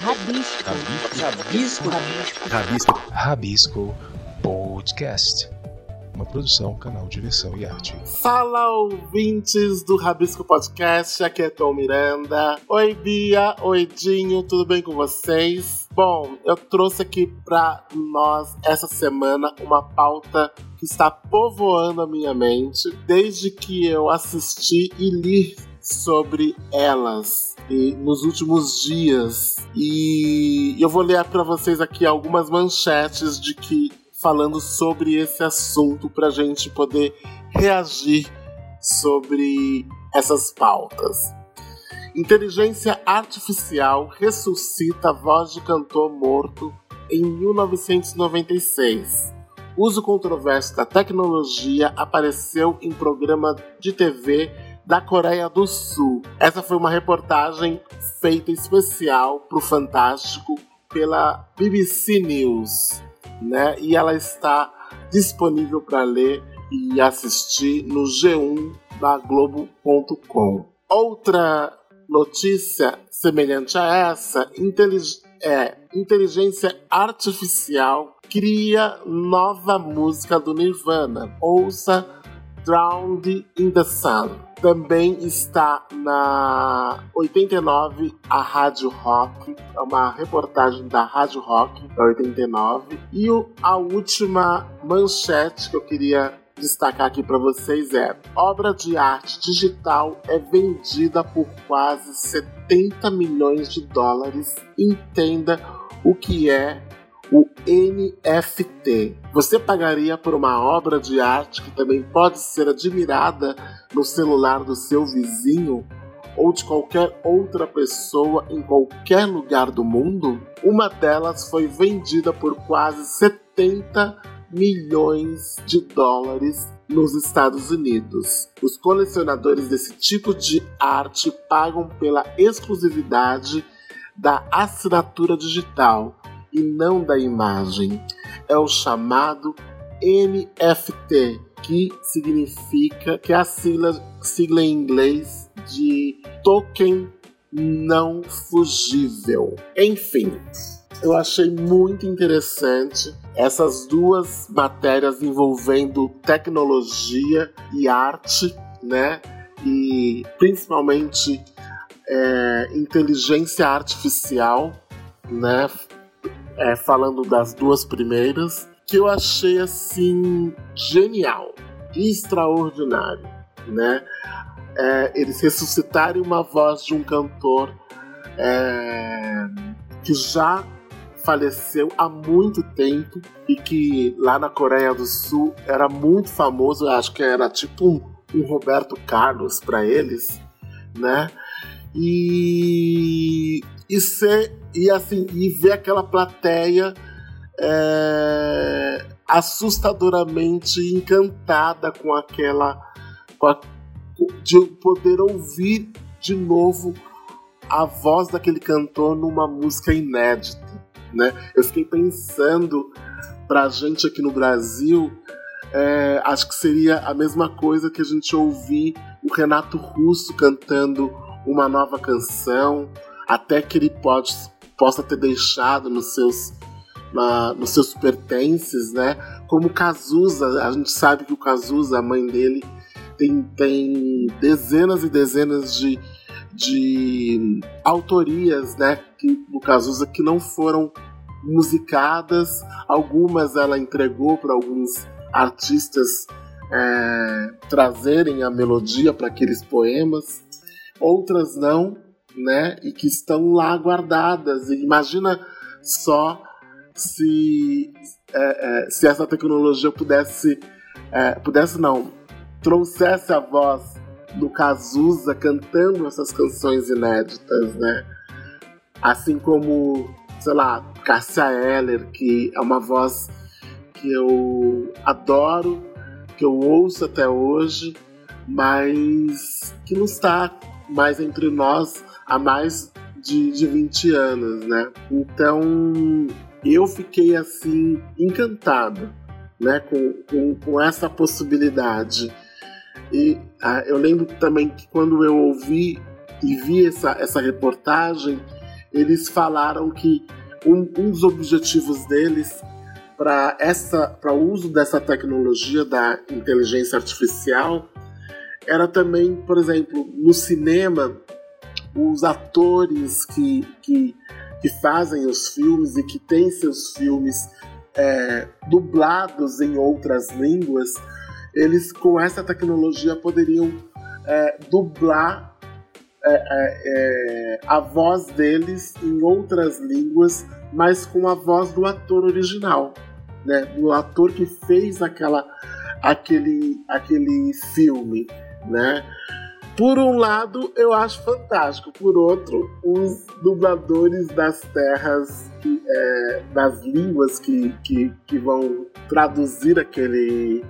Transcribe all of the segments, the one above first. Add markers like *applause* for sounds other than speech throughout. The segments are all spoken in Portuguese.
Rabisco. Rabisco. Rabisco. Rabisco. Rabisco Podcast. Uma produção, canal Diversão e Arte. Fala, ouvintes do Rabisco Podcast. Aqui é Tom Miranda. Oi, Bia. Oi, Dinho. Tudo bem com vocês? Bom, eu trouxe aqui pra nós essa semana uma pauta que está povoando a minha mente desde que eu assisti e li sobre elas e nos últimos dias. E eu vou ler para vocês aqui algumas manchetes de que falando sobre esse assunto para a gente poder reagir sobre essas pautas. Inteligência artificial ressuscita a voz de cantor morto em 1996. Uso controverso da tecnologia apareceu em programa de TV da Coreia do Sul. Essa foi uma reportagem feita especial para o Fantástico pela BBC News, né? E ela está disponível para ler e assistir no G1 da Globo.com. Outra notícia semelhante a essa é inteligência artificial cria nova música do Nirvana. Ouça Drowned in the Sun. Também está na 89 a Rádio Rock, é uma reportagem da Rádio Rock da 89. E a última manchete que eu queria destacar aqui para vocês é: obra de arte digital é vendida por quase 70 milhões de dólares. Entenda o que é o NFT. Você pagaria por uma obra de arte que também pode ser admirada no celular do seu vizinho ou de qualquer outra pessoa em qualquer lugar do mundo? Uma delas foi vendida por quase 70 milhões de dólares nos Estados Unidos. Os colecionadores desse tipo de arte pagam pela exclusividade da assinatura digital e não da imagem. É o chamado NFT, que significa que é a sigla, sigla em inglês de token não fugível. Enfim, eu achei muito interessante essas duas matérias envolvendo tecnologia e arte, né? E principalmente é, inteligência artificial, né? É, falando das duas primeiras, que eu achei assim genial, extraordinário, né? É, eles ressuscitarem uma voz de um cantor é, que já faleceu há muito tempo e que lá na Coreia do Sul era muito famoso, acho que era tipo um, um Roberto Carlos para eles, né? E e ser e assim e ver aquela plateia é, assustadoramente encantada com aquela com a, de poder ouvir de novo a voz daquele cantor numa música inédita, né? Eu fiquei pensando pra gente aqui no Brasil, é, acho que seria a mesma coisa que a gente ouvir o Renato Russo cantando uma nova canção, até que ele pode, possa ter deixado nos seus, na, nos seus pertences, né? Como Cazuza, a gente sabe que o Cazuza, a mãe dele, tem, tem dezenas e dezenas de, de autorias, né? Que, do Cazuza que não foram musicadas, algumas ela entregou para alguns artistas é, trazerem a melodia para aqueles poemas, outras não, né? E que estão lá guardadas. E imagina só se, é, é, se essa tecnologia pudesse, é, pudesse não, trouxesse a voz do Cazuza cantando essas canções inéditas, né? Assim como, sei lá, Cássia Eller, que é uma voz que eu adoro, que eu ouço até hoje, mas que não está mais entre nós há mais de, de 20 anos, né? Então eu fiquei assim encantado, né, com, com, com essa possibilidade. E ah, eu lembro também que quando eu ouvi e vi essa, essa reportagem, eles falaram que um, um dos objetivos deles para essa para o uso dessa tecnologia da inteligência artificial era também, por exemplo, no cinema, os atores que, que, que fazem os filmes e que têm seus filmes é, dublados em outras línguas, eles com essa tecnologia poderiam é, dublar é, é, é a voz deles em outras línguas, mas com a voz do ator original, né? do ator que fez aquela, aquele, aquele filme né? Por um lado, eu acho fantástico. Por outro, os dubladores das terras, é, das línguas que, que, que vão traduzir aquele,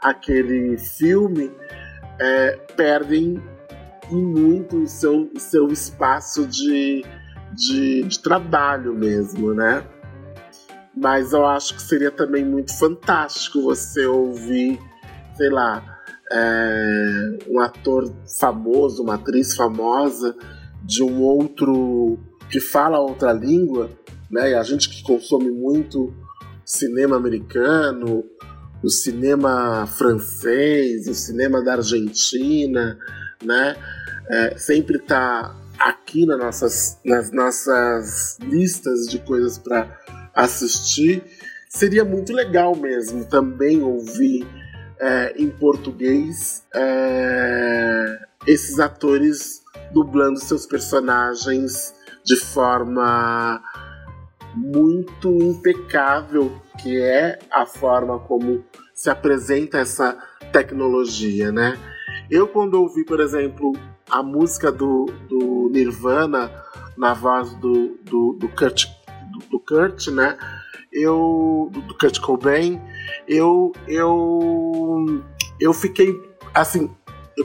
aquele filme, é, perdem em muito o seu, seu espaço de, de, de trabalho mesmo, né? Mas eu acho que seria também muito fantástico você ouvir, sei lá, é, um ator famoso, uma atriz famosa de um outro que fala outra língua, né? E a gente que consome muito cinema americano, o cinema francês, o cinema da Argentina, né? É, sempre está aqui nas nossas, nas nossas listas de coisas para assistir. Seria muito legal mesmo também ouvir é, em português é, esses atores dublando seus personagens de forma muito impecável, que é a forma como se apresenta essa tecnologia, né? Eu quando ouvi, por exemplo, a música do, do Nirvana na voz do, do, do Kurt, do, do Kurt, né? Eu do Kurt Cobain, eu eu eu fiquei assim,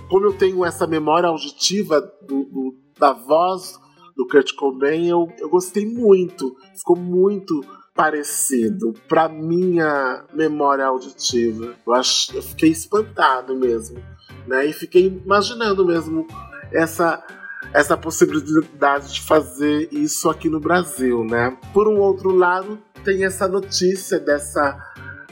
como eu tenho essa memória auditiva do, do, da voz do Kurt Cobain, eu, eu gostei muito, ficou muito parecido para minha memória auditiva. Eu, acho, eu fiquei espantado mesmo, né? E fiquei imaginando mesmo essa essa possibilidade de fazer isso aqui no Brasil, né? Por um outro lado, tem essa notícia dessa,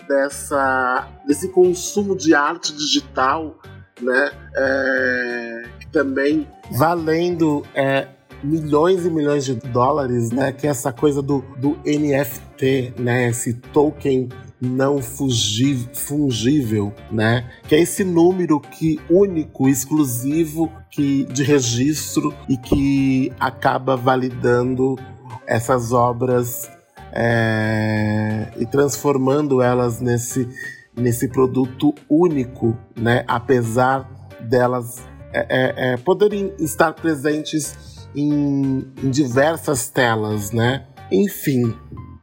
dessa, desse consumo de arte digital, né? É, também valendo é, milhões e milhões de dólares, né? Que é essa coisa do, do NFT, né? Esse token não fungível, né? Que é esse número que único, exclusivo, que de registro e que acaba validando essas obras é, e transformando elas nesse, nesse produto único, né? apesar delas é, é, é, poderem estar presentes em, em diversas telas. Né? Enfim,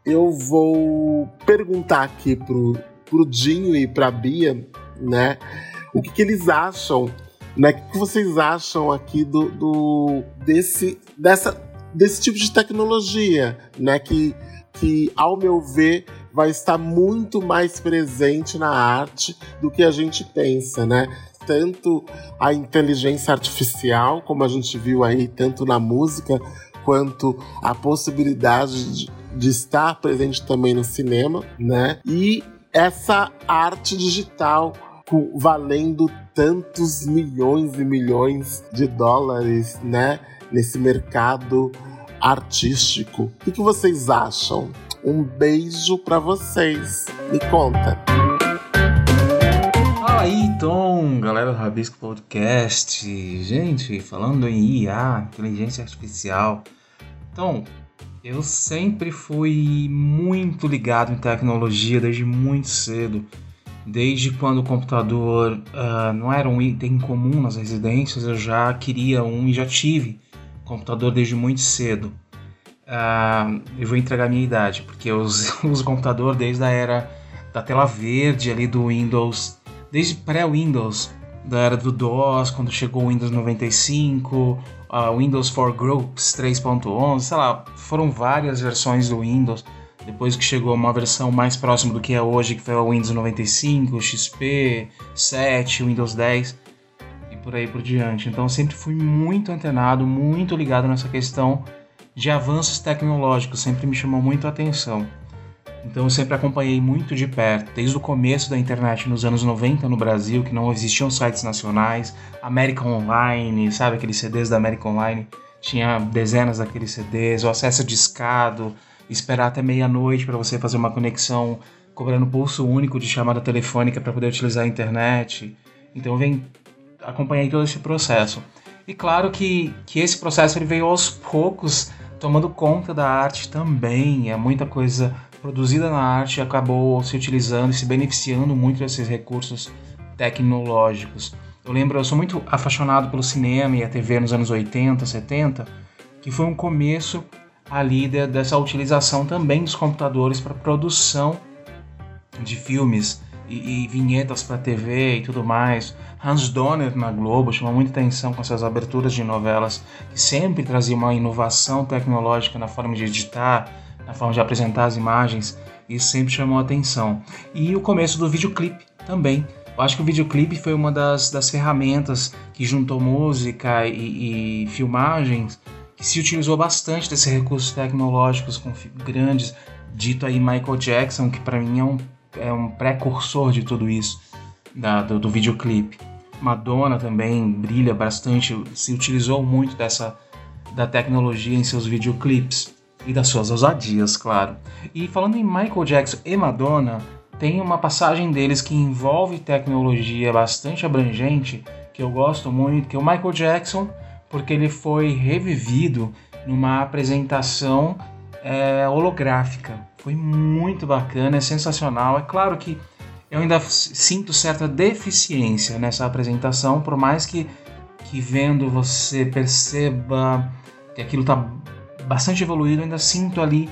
eu vou perguntar aqui pro, pro Dinho e pra Bia, né? O que, que eles acham, né? O que, que vocês acham aqui do, do desse, dessa, desse tipo de tecnologia, né? Que que, ao meu ver, vai estar muito mais presente na arte do que a gente pensa, né? Tanto a inteligência artificial, como a gente viu aí, tanto na música, quanto a possibilidade de, de estar presente também no cinema, né? E essa arte digital valendo tantos milhões e milhões de dólares, né? Nesse mercado artístico. O que, vocês acham? Um beijo para vocês. Me conta. Fala aí, então, galera do Rabisco Podcast. Gente, falando em IA, inteligência artificial. Então, eu sempre fui muito ligado em tecnologia desde muito cedo. Desde quando o computador uh, não era um item comum nas residências, eu já queria um e já tive computador desde muito cedo. Uh, eu vou entregar minha idade, porque eu uso, *laughs* uso computador desde a era da tela verde ali do Windows, desde pré-Windows, da era do DOS, quando chegou o Windows 95, uh, Windows for Groups 3.11, sei lá, foram várias versões do Windows. Depois que chegou uma versão mais próxima do que é hoje, que foi o Windows 95, XP, 7, Windows 10 por aí por diante. Então sempre fui muito antenado, muito ligado nessa questão de avanços tecnológicos, sempre me chamou muito a atenção. Então eu sempre acompanhei muito de perto, desde o começo da internet nos anos 90 no Brasil, que não existiam sites nacionais, América Online, sabe aqueles CDs da América Online, tinha dezenas daqueles CDs, o acesso discado, esperar até meia-noite para você fazer uma conexão cobrando pulso único de chamada telefônica para poder utilizar a internet. Então venho acompanhei todo esse processo. E claro que, que esse processo ele veio aos poucos tomando conta da arte também. É muita coisa produzida na arte acabou se utilizando e se beneficiando muito desses recursos tecnológicos. Eu lembro, eu sou muito apaixonado pelo cinema e a TV nos anos 80, 70, que foi um começo ali de, dessa utilização também dos computadores para produção de filmes e, e vinhetas para TV e tudo mais. Hans Donner na Globo chamou muita atenção com essas aberturas de novelas que sempre trazia uma inovação tecnológica na forma de editar, na forma de apresentar as imagens. Isso sempre chamou atenção. E o começo do videoclipe também. Eu acho que o videoclipe foi uma das, das ferramentas que juntou música e, e filmagens que se utilizou bastante desses recursos tecnológicos com grandes, dito aí Michael Jackson, que para mim é um é um precursor de tudo isso, da, do, do videoclipe. Madonna também brilha bastante, se utilizou muito dessa da tecnologia em seus videoclipes e das suas ousadias, claro. E falando em Michael Jackson e Madonna, tem uma passagem deles que envolve tecnologia bastante abrangente que eu gosto muito, que é o Michael Jackson, porque ele foi revivido numa apresentação é, holográfica. Foi muito bacana, é sensacional. É claro que eu ainda sinto certa deficiência nessa apresentação, por mais que, que vendo você perceba que aquilo está bastante evoluído, ainda sinto ali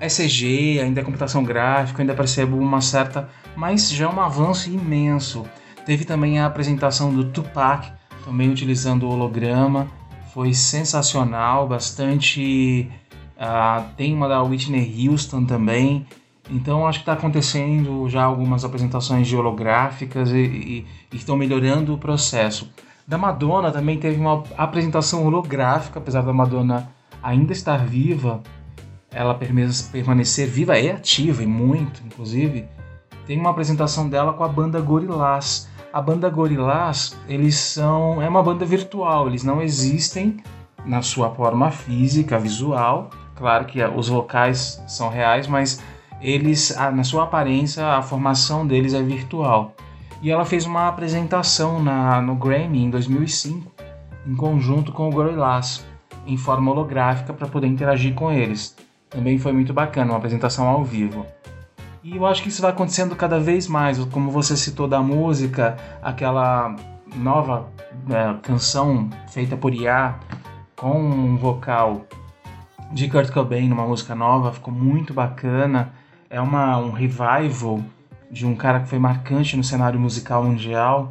ECG, ainda computação gráfica, ainda percebo uma certa, mas já é um avanço imenso. Teve também a apresentação do Tupac, também utilizando o holograma, foi sensacional, bastante Uh, tem uma da Whitney Houston também. Então acho que está acontecendo já algumas apresentações holográficas e, e, e, estão melhorando o processo. Da Madonna também teve uma apresentação holográfica, apesar da Madonna ainda estar viva, ela permanecer viva e ativa, e muito, inclusive. Tem uma apresentação dela com a banda Gorillaz. A banda Gorillaz, eles são é uma banda virtual, eles não existem na sua forma física, visual, Claro que os vocais são reais, mas eles, na sua aparência, a formação deles é virtual. E ela fez uma apresentação na, no Grammy em 2005, em conjunto com o Gorillaz, em forma holográfica para poder interagir com eles. Também foi muito bacana, uma apresentação ao vivo. E eu acho que isso vai acontecendo cada vez mais, como você citou da música, aquela nova é, canção feita por IA com um vocal de Kurt Cobain numa música nova, ficou muito bacana. É uma, um revival de um cara que foi marcante no cenário musical mundial.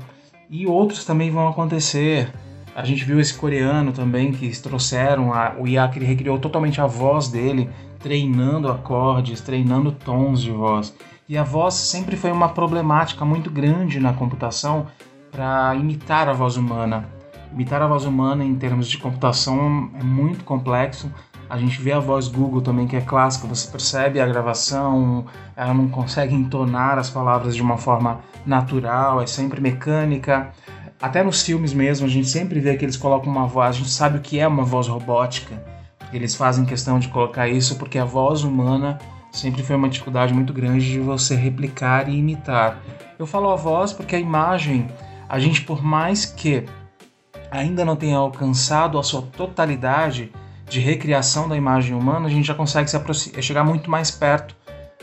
E outros também vão acontecer. A gente viu esse coreano também que trouxeram a, o que ele recriou totalmente a voz dele, treinando acordes, treinando tons de voz. E a voz sempre foi uma problemática muito grande na computação para imitar a voz humana. Imitar a voz humana em termos de computação é muito complexo, a gente vê a voz Google também, que é clássica, você percebe a gravação, ela não consegue entonar as palavras de uma forma natural, é sempre mecânica. Até nos filmes mesmo, a gente sempre vê que eles colocam uma voz, a gente sabe o que é uma voz robótica. Eles fazem questão de colocar isso porque a voz humana sempre foi uma dificuldade muito grande de você replicar e imitar. Eu falo a voz porque a imagem, a gente por mais que ainda não tenha alcançado a sua totalidade, de recriação da imagem humana, a gente já consegue se chegar muito mais perto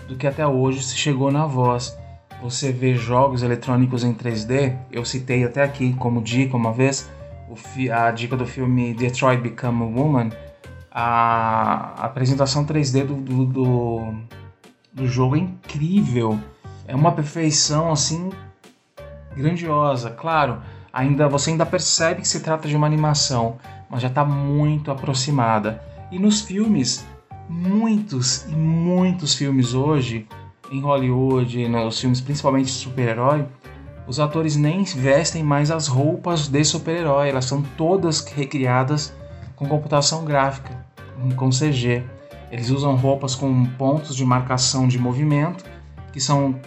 do que até hoje se chegou na voz. Você vê jogos eletrônicos em 3D, eu citei até aqui como dica uma vez, a dica do filme Detroit Become a Woman, a apresentação 3D do, do, do, do jogo é incrível, é uma perfeição assim grandiosa. Claro, ainda você ainda percebe que se trata de uma animação, mas já está muito aproximada. E nos filmes, muitos e muitos filmes hoje, em Hollywood, nos filmes principalmente de super-herói, os atores nem vestem mais as roupas de super-herói, elas são todas recriadas com computação gráfica. com CG. Eles usam roupas com pontos de marcação de movimento que são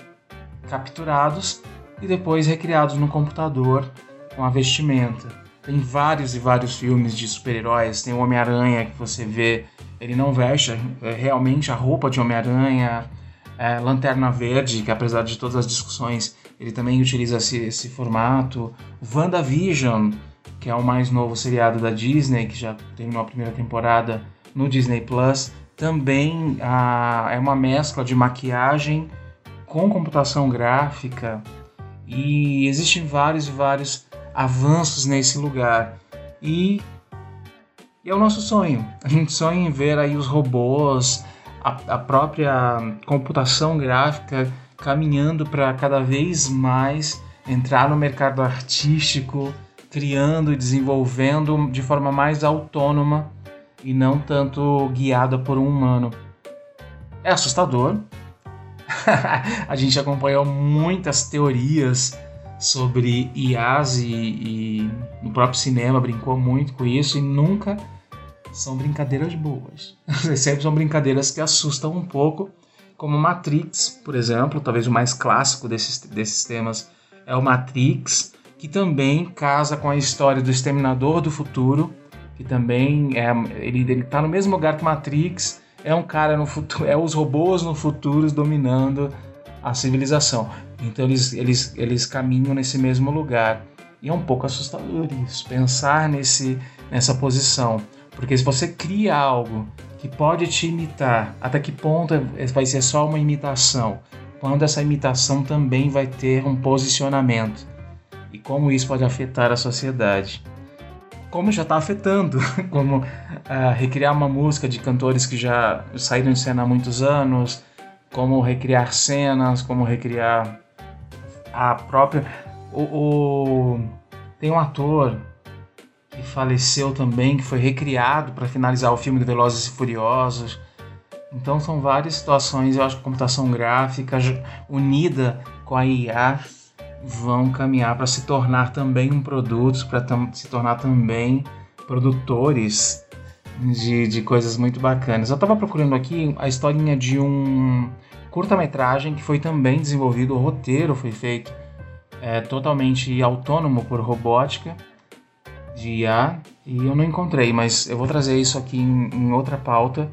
capturados e depois recriados no computador com a vestimenta. Tem vários e vários filmes de super-heróis. Tem o Homem-Aranha que você vê, ele não veste é, realmente a roupa de Homem-Aranha. É, Lanterna Verde, que apesar de todas as discussões, ele também utiliza esse, esse formato. WandaVision, que é o mais novo seriado da Disney, que já terminou a primeira temporada no Disney Plus, também é uma mescla de maquiagem com computação gráfica e existem vários e vários avanços nesse lugar e, e, é o nosso sonho. A gente sonha em ver aí os robôs, a, a própria computação gráfica caminhando para cada vez mais entrar no mercado artístico, criando e desenvolvendo de forma mais autônoma e não tanto guiada por um humano. É assustador. *laughs* a gente acompanhou muitas teorias sobre IAs e, e no próprio cinema brincou muito com isso e nunca são brincadeiras boas. *laughs* Sempre são brincadeiras que assustam um pouco, como Matrix, por exemplo, talvez o mais clássico desses, desses temas é o Matrix, que também casa com a história do Exterminador do Futuro, que também é ele ele tá no mesmo lugar que Matrix, é um cara no futuro, *laughs* é os robôs no futuro dominando a civilização. Então eles eles eles caminham nesse mesmo lugar. E é um pouco assustador isso, pensar nesse nessa posição, porque se você cria algo que pode te imitar, até que ponto é, vai ser só uma imitação? Quando essa imitação também vai ter um posicionamento? E como isso pode afetar a sociedade? como já está afetando, *laughs* como uh, recriar uma música de cantores que já saíram de cena há muitos anos, como recriar cenas, como recriar a própria. O, o... Tem um ator que faleceu também, que foi recriado para finalizar o filme de Velozes e Furiosos. Então são várias situações, eu acho que computação gráfica unida com a IA vão caminhar para se tornar também um produto, para se tornar também produtores de, de coisas muito bacanas. Eu estava procurando aqui a historinha de um curta-metragem que foi também desenvolvido, o roteiro foi feito é, totalmente autônomo por robótica de IA e eu não encontrei, mas eu vou trazer isso aqui em, em outra pauta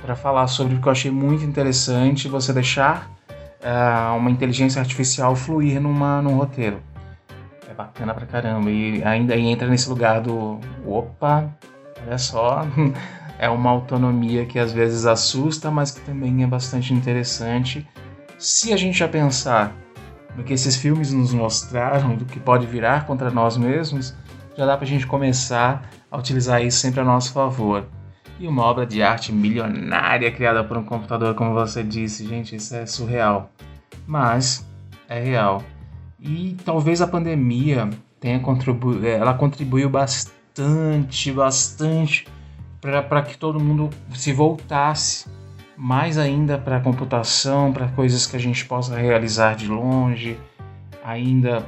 para falar sobre o que eu achei muito interessante você deixar uh, uma inteligência artificial fluir numa, num roteiro. É bacana pra caramba. E ainda entra nesse lugar do opa, olha só, *laughs* é uma autonomia que às vezes assusta, mas que também é bastante interessante. Se a gente já pensar no que esses filmes nos mostraram, do que pode virar contra nós mesmos, já dá pra gente começar a utilizar isso sempre a nosso favor. E uma obra de arte milionária criada por um computador, como você disse, gente, isso é surreal. Mas é real. E talvez a pandemia tenha contribuído, ela contribuiu bastante, bastante para que todo mundo se voltasse mais ainda para a computação, para coisas que a gente possa realizar de longe, ainda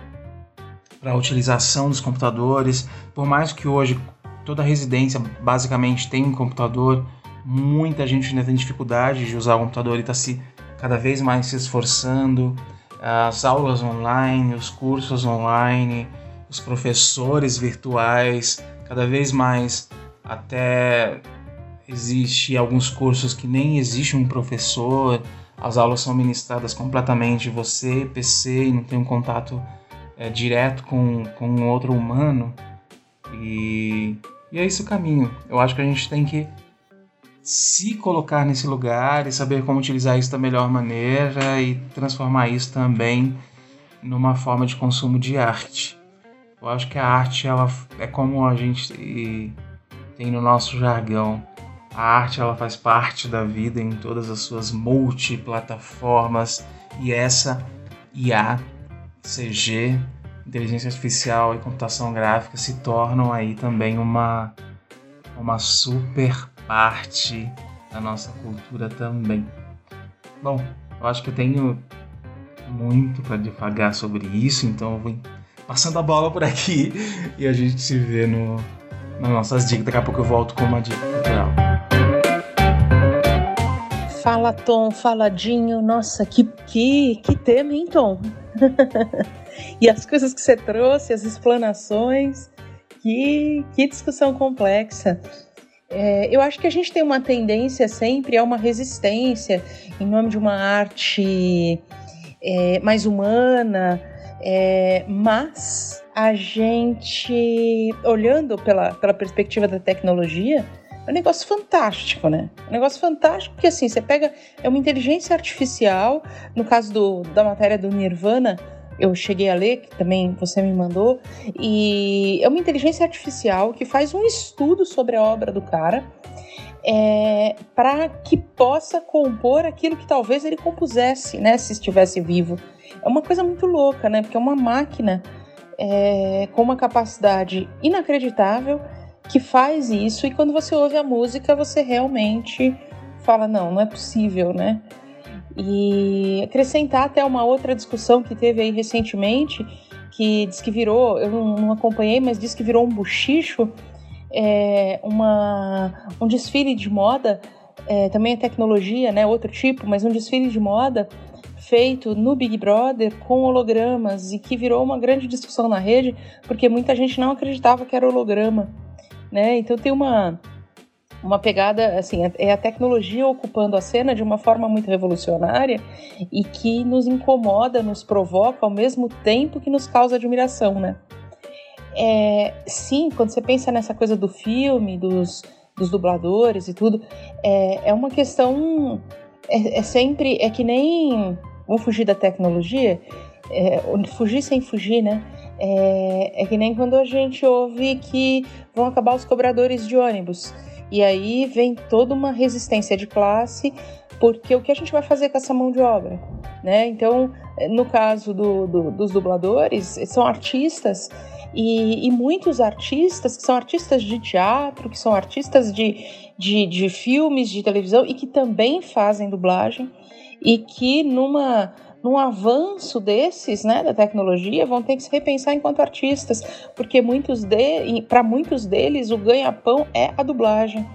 para a utilização dos computadores. Por mais que hoje toda residência basicamente tem um computador. Muita gente ainda tem dificuldade de usar o computador e está se cada vez mais se esforçando. As aulas online, os cursos online, os professores virtuais, cada vez mais até existe alguns cursos que nem existe um professor, as aulas são ministradas completamente você, PC, e não tem um contato é, direto com, com outro humano. E e é esse o caminho. Eu acho que a gente tem que se colocar nesse lugar e saber como utilizar isso da melhor maneira e transformar isso também numa forma de consumo de arte. Eu acho que a arte ela é como a gente tem no nosso jargão. A arte ela faz parte da vida em todas as suas multiplataformas e essa IA, CG, inteligência artificial e computação gráfica se tornam aí também uma, uma super parte da nossa cultura também. Bom, eu acho que eu tenho muito para devagar sobre isso, então eu vou passando a bola por aqui *laughs* e a gente se vê no, nas nossas dicas. Daqui a pouco eu volto com uma dica cultural. Fala Tom, faladinho, nossa, que, que, que tema, hein, Tom? *laughs* e as coisas que você trouxe, as explanações, que, que discussão complexa. É, eu acho que a gente tem uma tendência sempre a uma resistência em nome de uma arte é, mais humana, é, mas a gente, olhando pela, pela perspectiva da tecnologia, é um negócio fantástico, né? Um negócio fantástico porque, assim, você pega... É uma inteligência artificial, no caso do, da matéria do Nirvana, eu cheguei a ler, que também você me mandou, e é uma inteligência artificial que faz um estudo sobre a obra do cara é, para que possa compor aquilo que talvez ele compusesse, né, se estivesse vivo. É uma coisa muito louca, né, porque é uma máquina é, com uma capacidade inacreditável que faz isso, e quando você ouve a música, você realmente fala: não, não é possível, né? E acrescentar até uma outra discussão que teve aí recentemente, que diz que virou, eu não, acompanhei, mas diz que virou um buchicho, é, uma, um desfile de moda, é, também é tecnologia, né, outro tipo, mas um desfile de moda feito no Big Brother com hologramas e que virou uma grande discussão na rede, porque muita gente não acreditava que era holograma, né? Então tem uma uma pegada, assim, é, é a tecnologia ocupando a cena de uma forma muito revolucionária e que nos incomoda, nos provoca ao mesmo tempo que nos causa admiração, né? É, sim, quando você pensa nessa coisa do filme, dos, dos dubladores e tudo, é, é uma questão. É, é sempre. É que nem. Vamos fugir da tecnologia? É, fugir sem fugir, né? É, é que nem quando a gente ouve que vão acabar os cobradores de ônibus. E aí vem toda uma resistência de classe, porque o que a gente vai fazer com essa mão de obra? Né? Então, no caso do, do, dos dubladores, são artistas e, e, muitos artistas que são artistas de teatro, que são artistas de, de, de filmes, de televisão e que também fazem dublagem e que numa num avanço desses, né, da tecnologia, vão ter que se repensar enquanto artistas, porque muitos de, para muitos deles o ganha-pão é a dublagem,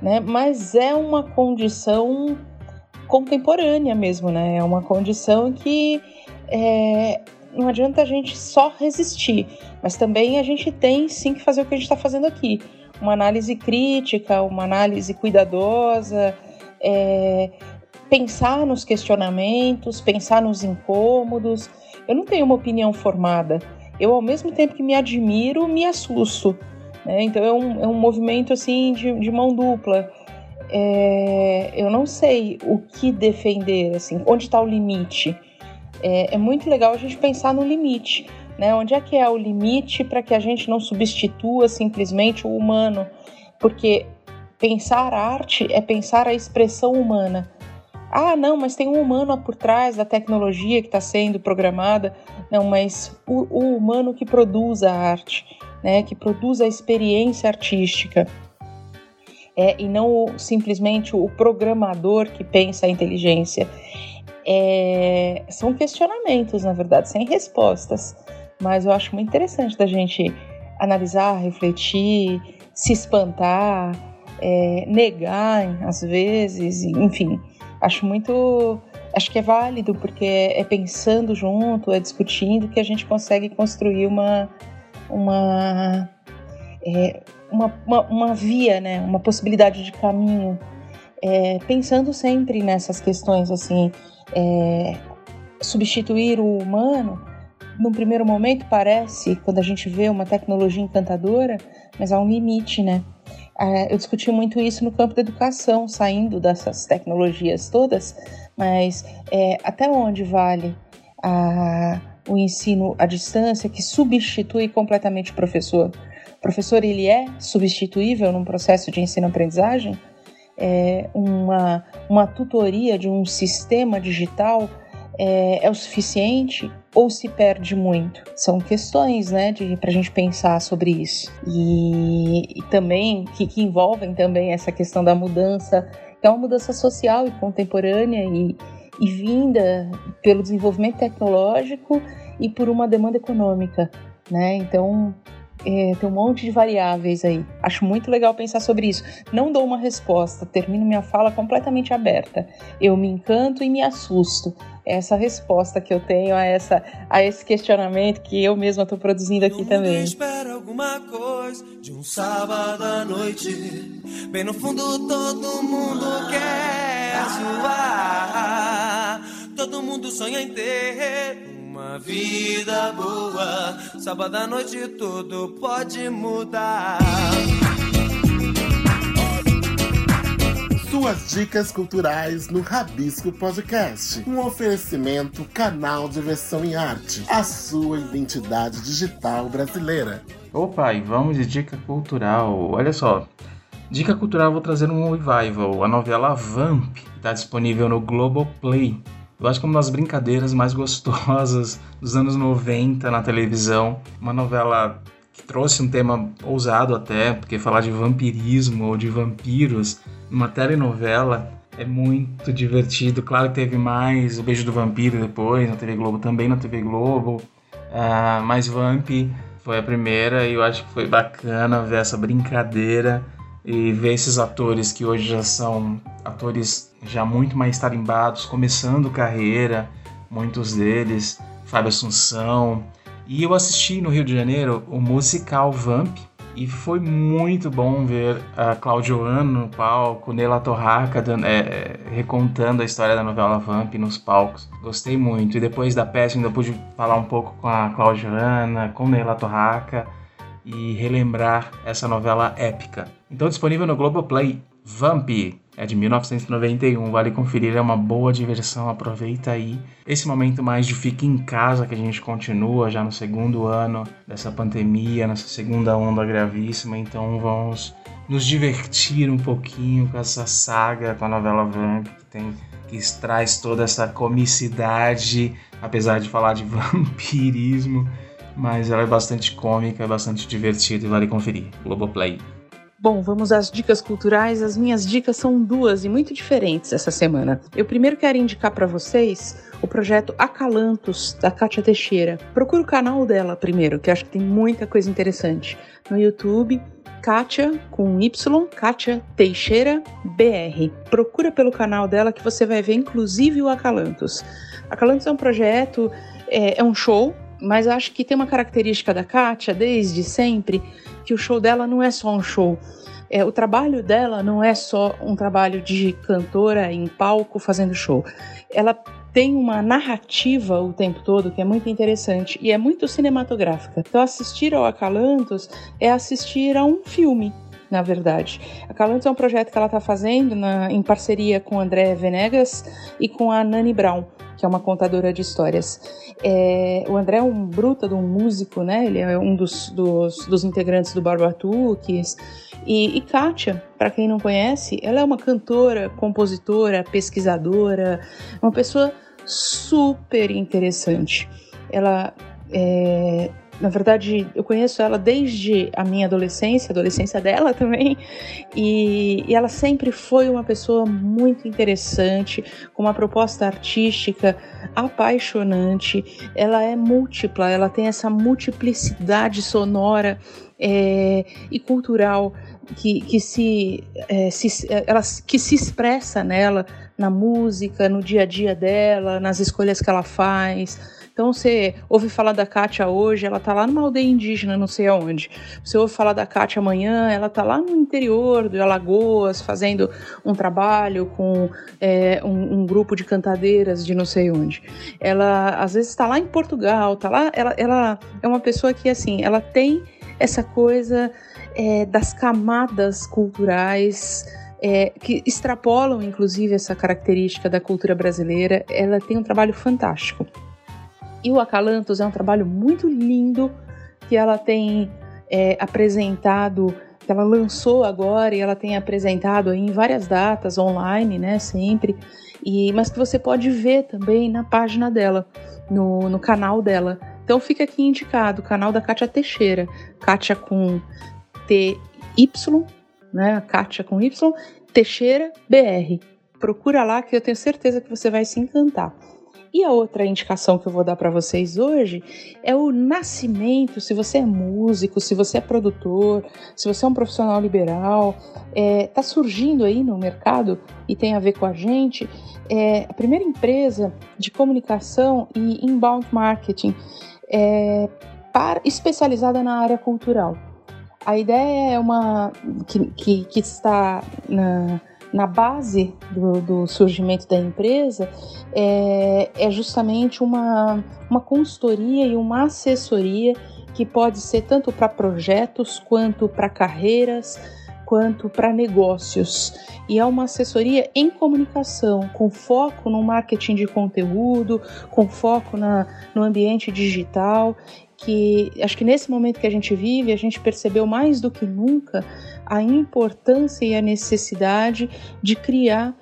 né? Mas é uma condição contemporânea mesmo, né? É uma condição que é, não adianta a gente só resistir, mas também a gente tem sim que fazer o que a gente está fazendo aqui, uma análise crítica, uma análise cuidadosa. É, pensar nos questionamentos, pensar nos incômodos. Eu não tenho uma opinião formada. Eu, ao mesmo tempo que me admiro, me assusto. Né? Então é um, é um movimento assim de, de mão dupla. É, eu não sei o que defender, assim, onde está o limite. É, é, muito legal a gente pensar no limite, né? Onde é que é o limite para que a gente não substitua simplesmente o humano? Porque pensar arte é pensar a expressão humana. Ah, não, mas tem um humano por trás da tecnologia que está sendo programada. Não, mas o, o, humano que produz a arte, né, que produz a experiência artística. É, e não o, simplesmente o programador que pensa a inteligência. É, são questionamentos, na verdade, sem respostas. Mas eu acho muito interessante da gente analisar, refletir, se espantar, é, negar às vezes, enfim acho muito. Acho que é válido, porque é pensando junto, é discutindo que a gente consegue construir uma. uma é, uma, uma, uma, via, né, uma possibilidade de caminho, é, pensando sempre nessas questões assim, é, substituir o humano, num primeiro momento parece, quando a gente vê uma tecnologia encantadora, mas há um limite, né? É, eu discuti muito isso no campo da educação, saindo dessas tecnologias todas, mas é, até onde vale a, o ensino à distância que substitui completamente o professor? O professor ele é substituível num processo de ensino-aprendizagem? É, uma, uma tutoria de um sistema digital é, é o suficiente ou se perde muito? São questões, né, para a gente pensar sobre isso. E, e também, que, que, envolvem também essa questão da mudança, que é uma mudança social e contemporânea e, e vinda pelo desenvolvimento tecnológico e por uma demanda econômica, né? Então, é, tem um monte de variáveis aí. Acho muito legal pensar sobre isso. Não dou uma resposta, termino minha fala completamente aberta. Eu me encanto e me assusto. Essa resposta que eu tenho a, essa, a esse questionamento que eu mesma estou produzindo aqui também. espera alguma coisa de um sábado à noite. Bem no fundo todo mundo quer zoar. Todo mundo sonha em ter uma vida boa. Sábado à noite tudo pode mudar. Suas dicas culturais no Rabisco Podcast. Um oferecimento canal de versão em arte. A sua identidade digital brasileira. Opa, e vamos de dica cultural. Olha só, dica cultural vou trazer um revival, a novela Vamp, que está disponível no Globoplay. Eu acho que é uma das brincadeiras mais gostosas dos anos 90 na televisão. Uma novela que trouxe um tema ousado até, porque falar de vampirismo ou de vampiros numa telenovela é muito divertido. Claro que teve mais O Beijo do Vampiro depois na TV Globo, também na TV Globo. Uh, mas Vamp foi a primeira e eu acho que foi bacana ver essa brincadeira e ver esses atores que hoje já são atores já muito mais tarimbados, começando carreira, muitos deles, Fábio Assunção. E eu assisti no Rio de Janeiro o musical Vamp, e foi muito bom ver a Claudio Ano no palco, Nela Torraca é, é, recontando a história da novela Vamp nos palcos. Gostei muito. E depois da peça ainda pude falar um pouco com a Claudio Ana, com Nela Torraca e relembrar essa novela épica. Então disponível no Globoplay, Vamp é de 1991, vale conferir, é uma boa diversão, aproveita aí. Esse momento mais de fique em casa que a gente continua já no segundo ano dessa pandemia, nessa segunda onda gravíssima, então vamos nos divertir um pouquinho com essa saga, com a novela Vamp, que tem que traz toda essa comicidade, apesar de falar de *laughs* vampirismo, mas ela é bastante cômica, é bastante divertida e vale conferir. Globoplay. Bom, vamos às dicas culturais. As minhas dicas são duas e muito diferentes essa semana. Eu primeiro quero indicar para vocês o projeto Acalantos da Kátia Teixeira. Procura o canal dela primeiro, que acho que tem muita coisa interessante. No YouTube, Kátia com Y, Kátia Teixeira BR. Procura pelo canal dela que você vai ver inclusive o Acalantos. Acalantos é um projeto, é, é um show, mas acho que tem uma característica da Kátia desde sempre que o show dela não é só um show. É, o trabalho dela não é só um trabalho de cantora em palco fazendo show. Ela tem uma narrativa o tempo todo que é muito interessante e é muito cinematográfica. Então, assistir ao Acalantos é assistir a um filme, na verdade. Acalantos é um projeto que ela está fazendo na, em parceria com André Venegas e com a Nani Brown que é uma contadora de histórias. É, o André é um bruta de um músico, né? Ele é um dos, dos, dos integrantes do Barbatuques. E, e Kátia, para quem não conhece, ela é uma cantora, compositora, pesquisadora, uma pessoa super interessante. Ela é, na verdade, eu conheço ela desde a minha adolescência, adolescência dela *laughs* também, e, e, ela sempre foi uma pessoa muito interessante, com uma proposta artística apaixonante. Ela é múltipla, ela tem essa multiplicidade sonora é, e cultural que, que, se, é, se, ela, que se expressa nela, na música, no dia a dia dela, nas escolhas que ela faz então você ouve falar da Kátia hoje, ela tá lá numa aldeia indígena, não sei aonde. Você ouve falar da Kátia amanhã, ela tá lá no interior de Alagoas, fazendo um trabalho com é, um, um, grupo de cantadeiras de não sei onde. Ela às vezes está lá em Portugal, tá lá. Ela, ela é uma pessoa que assim, ela tem essa coisa é, das camadas culturais. É, que extrapolam inclusive essa característica da cultura brasileira, ela tem um trabalho fantástico. E o Acalantos é um trabalho muito lindo que ela tem é, apresentado, que ela lançou agora e ela tem apresentado em várias datas online, né, sempre, e, mas que você pode ver também na página dela, no, no canal dela. Então fica aqui indicado, o canal da Kátia Teixeira, Kátia com T-Y, né, Kátia com Y, Teixeira BR. Procura lá que eu tenho certeza que você vai se encantar. E a outra indicação que eu vou dar para vocês hoje é o nascimento. Se você é músico, se você é produtor, se você é um profissional liberal, está é, tá surgindo aí no mercado e tem a ver com a gente. É a primeira empresa de comunicação e inbound marketing é, para, especializada na área cultural. A ideia é uma que, que, que está na na base do, do surgimento da empresa é, é justamente uma, uma consultoria e uma assessoria que pode ser tanto para projetos quanto para carreiras quanto para negócios. E é uma assessoria em comunicação, com foco no marketing de conteúdo, com foco na, no ambiente digital que acho que nesse momento que a gente vive, a gente percebeu mais do que nunca a importância e a necessidade de criar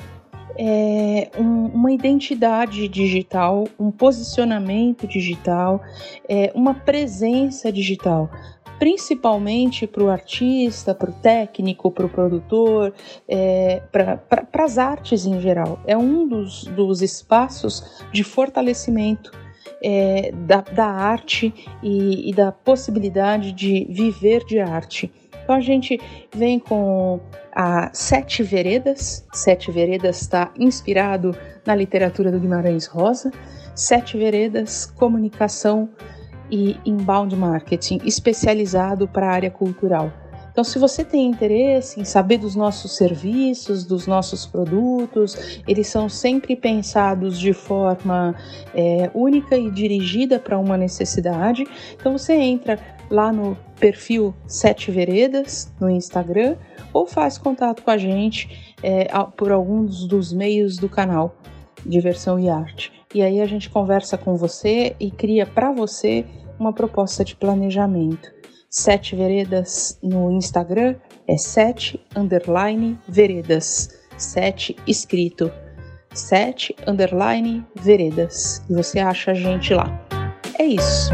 é, um, uma identidade digital, um posicionamento digital, é, uma presença digital, principalmente para o artista, para o técnico, para o produtor, é, para as artes em geral. É um dos, dos espaços de fortalecimento é, da, da, arte e, e da possibilidade de viver de arte. Então a gente vem com a Sete Veredas. Sete Veredas está inspirado na literatura do Guimarães Rosa. Sete Veredas, comunicação e inbound marketing, especializado para a área cultural. Então, se você tem interesse em saber dos nossos serviços, dos nossos produtos, eles são sempre pensados de forma é, única e dirigida para uma necessidade. Então, você entra lá no perfil Sete Veredas no Instagram ou faz contato com a gente é, por alguns dos meios do canal Diversão e Arte. E aí a gente conversa com você e cria para você uma proposta de planejamento. Sete Veredas no Instagram é sete underline veredas. Sete escrito. Sete underline veredas. E você acha a gente lá. É isso.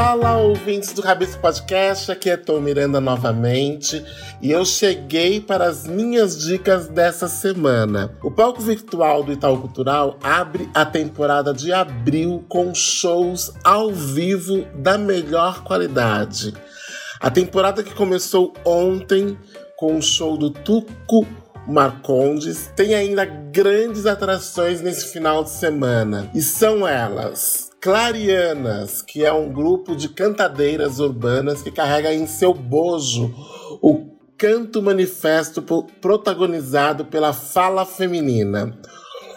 Fala, ouvintes do Rabisco Podcast, aqui é Tom Miranda novamente e eu cheguei para as minhas dicas dessa semana. O palco virtual do Itaú Cultural abre a temporada de abril com shows ao vivo da melhor qualidade. A temporada que começou ontem com o show do Tuco Marcondes tem ainda grandes atrações nesse final de semana e são elas. Clarianas, que é um grupo de cantadeiras urbanas que carrega em seu bojo o canto manifesto protagonizado pela fala feminina.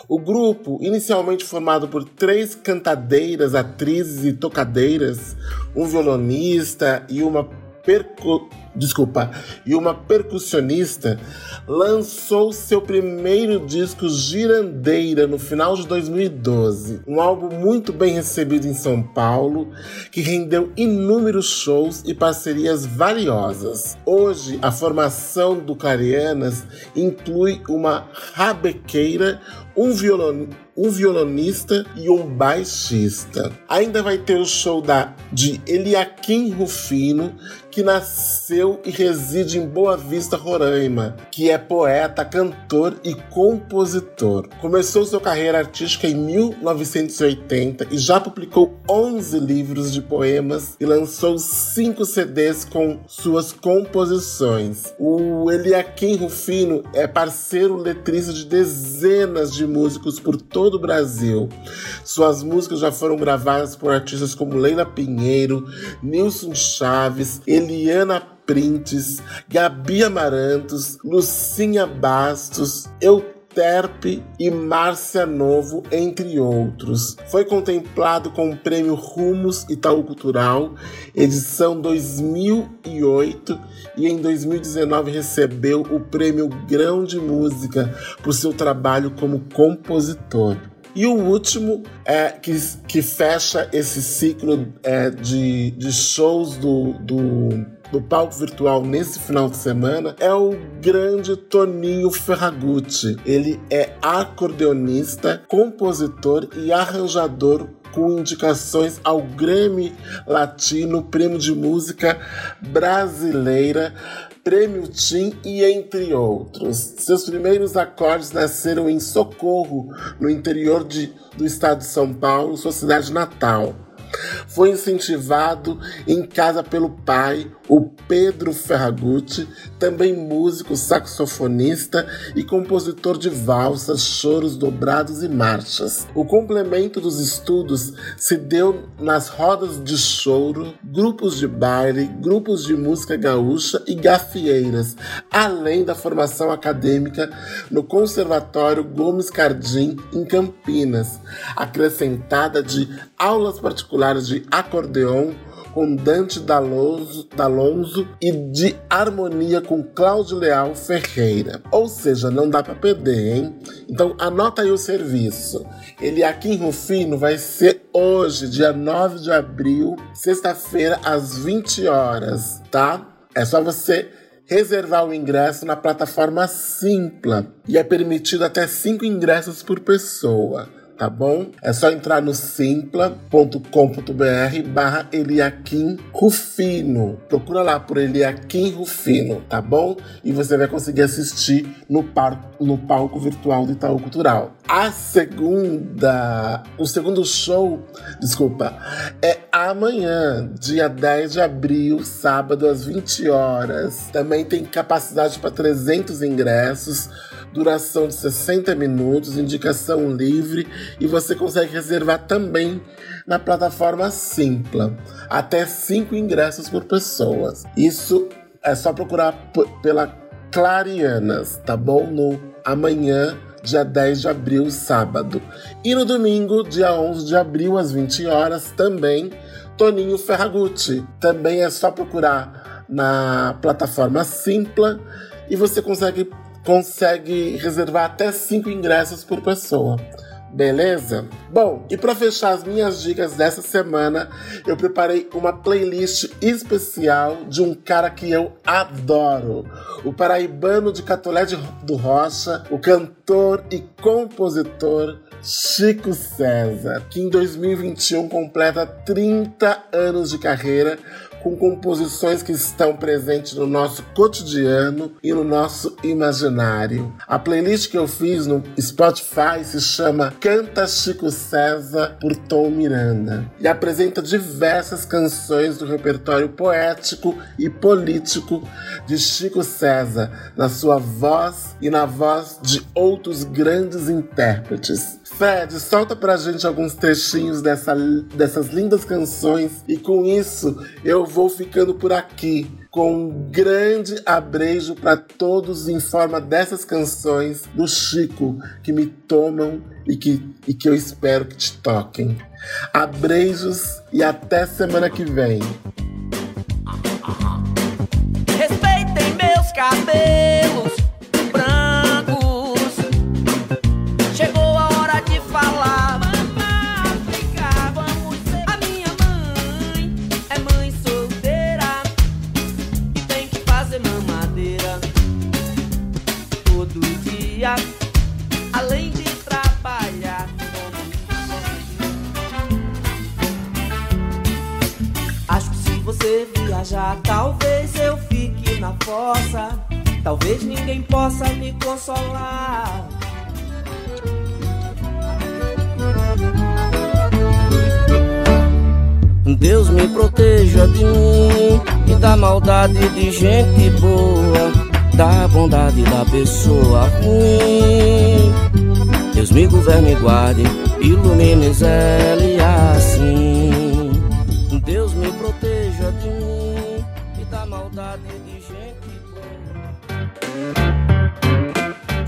O grupo, inicialmente formado por três cantadeiras, atrizes e tocadeiras, um violonista e uma percu desculpa, e uma percussionista, lançou seu primeiro disco Girandeira no final de 2012. Um álbum muito bem recebido em São Paulo, que rendeu inúmeros shows e parcerias valiosas. Hoje, a formação do Carianas inclui uma rabequeira, um violonista um violonista e um baixista. Ainda vai ter o show da, de Eliakim Rufino, que nasceu e reside em Boa Vista, Roraima, que é poeta, cantor e compositor. Começou sua carreira artística em 1980 e já publicou 11 livros de poemas e lançou 5 CDs com suas composições. O Eliakim Rufino é parceiro letrista de dezenas de músicos por todo o Brasil. Suas músicas já foram gravadas por artistas como Leila Pinheiro, Nilson Chaves, Eliana Printes, Gabi Amarantos, Lucinha Bastos, Euterpe e Márcia Novo, entre outros. Foi contemplado com o prêmio Rumos Itaú Cultural, edição 2008, e em 2019 recebeu o prêmio Grão de Música por seu trabalho como compositor. E o último é que, que fecha esse ciclo é, de, de shows do, do, do palco virtual nesse final de semana é o grande Toninho Ferragutti. Ele é acordeonista, compositor e arranjador com indicações ao Grammy Latino, prêmio de música brasileira Prêmio Tim e entre outros. Seus primeiros acordes nasceram em Socorro, no interior de, do estado de São Paulo, sua cidade natal. Foi incentivado em casa pelo pai, o Pedro Ferragutti, também músico, saxofonista e compositor de valsas, choros dobrados e marchas. O complemento dos estudos se deu nas rodas de choro, grupos de baile, grupos de música gaúcha e gafieiras, além da formação acadêmica no Conservatório Gomes Cardim, em Campinas, acrescentada de aulas particulares de acordeon com Dante D'Alonso, e de harmonia com Cláudio Leal Ferreira. Ou seja, não dá para perder, hein? Então anota aí o serviço. Ele aqui em Rufino vai ser hoje, dia 9 de abril, sexta-feira, às 20 horas, tá? É só você reservar o ingresso na plataforma Simpla e é permitido até 5 ingressos por pessoa tá bom? É só entrar no simpla.com.br barra Eliakim Rufino. Procura lá por Eliakim Rufino, tá bom? E você vai conseguir assistir no, par, no palco virtual do Itaú Cultural. A segunda, o segundo show, desculpa, é amanhã, dia 10 de abril, sábado às 20 horas. Também tem capacidade para 300 ingressos duração de 60 minutos, indicação livre e você consegue reservar também na plataforma Simpla, até 5 ingressos por pessoa. Isso é só procurar pela Clarianas, tá bom? No amanhã, dia 10 de abril, sábado. E no domingo, dia 11 de abril, às 20 horas, também Toninho Ferragutti. Também é só procurar na plataforma Simpla e você consegue consegue reservar até 5 ingressos por pessoa. Beleza? Bom, e para fechar as minhas dicas dessa semana, eu preparei uma playlist especial de um cara que eu adoro. O paraibano de Catolé do Rocha, o cantor e compositor Chico César, que em 2021 completa 30 anos de carreira com composições que estão presentes no nosso cotidiano e no nosso imaginário. A playlist que eu fiz no Spotify se chama Canta Chico César por Tom Miranda e apresenta diversas canções do repertório poético e político de Chico César, na sua voz e na voz de outros grandes intérpretes. Fred, solta pra gente alguns trechinhos dessa, dessas lindas canções e com isso eu vou ficando por aqui com um grande abrejo para todos em forma dessas canções do Chico que me tomam e que, e que eu espero que te toquem. Abreijos e até semana que vem. Respeitem meus cabelos. Talvez eu fique na fossa. Talvez ninguém possa me consolar. Deus me proteja de mim e da maldade de gente boa, da bondade da pessoa ruim. Deus me governe e guarde, ilumine Zé assim.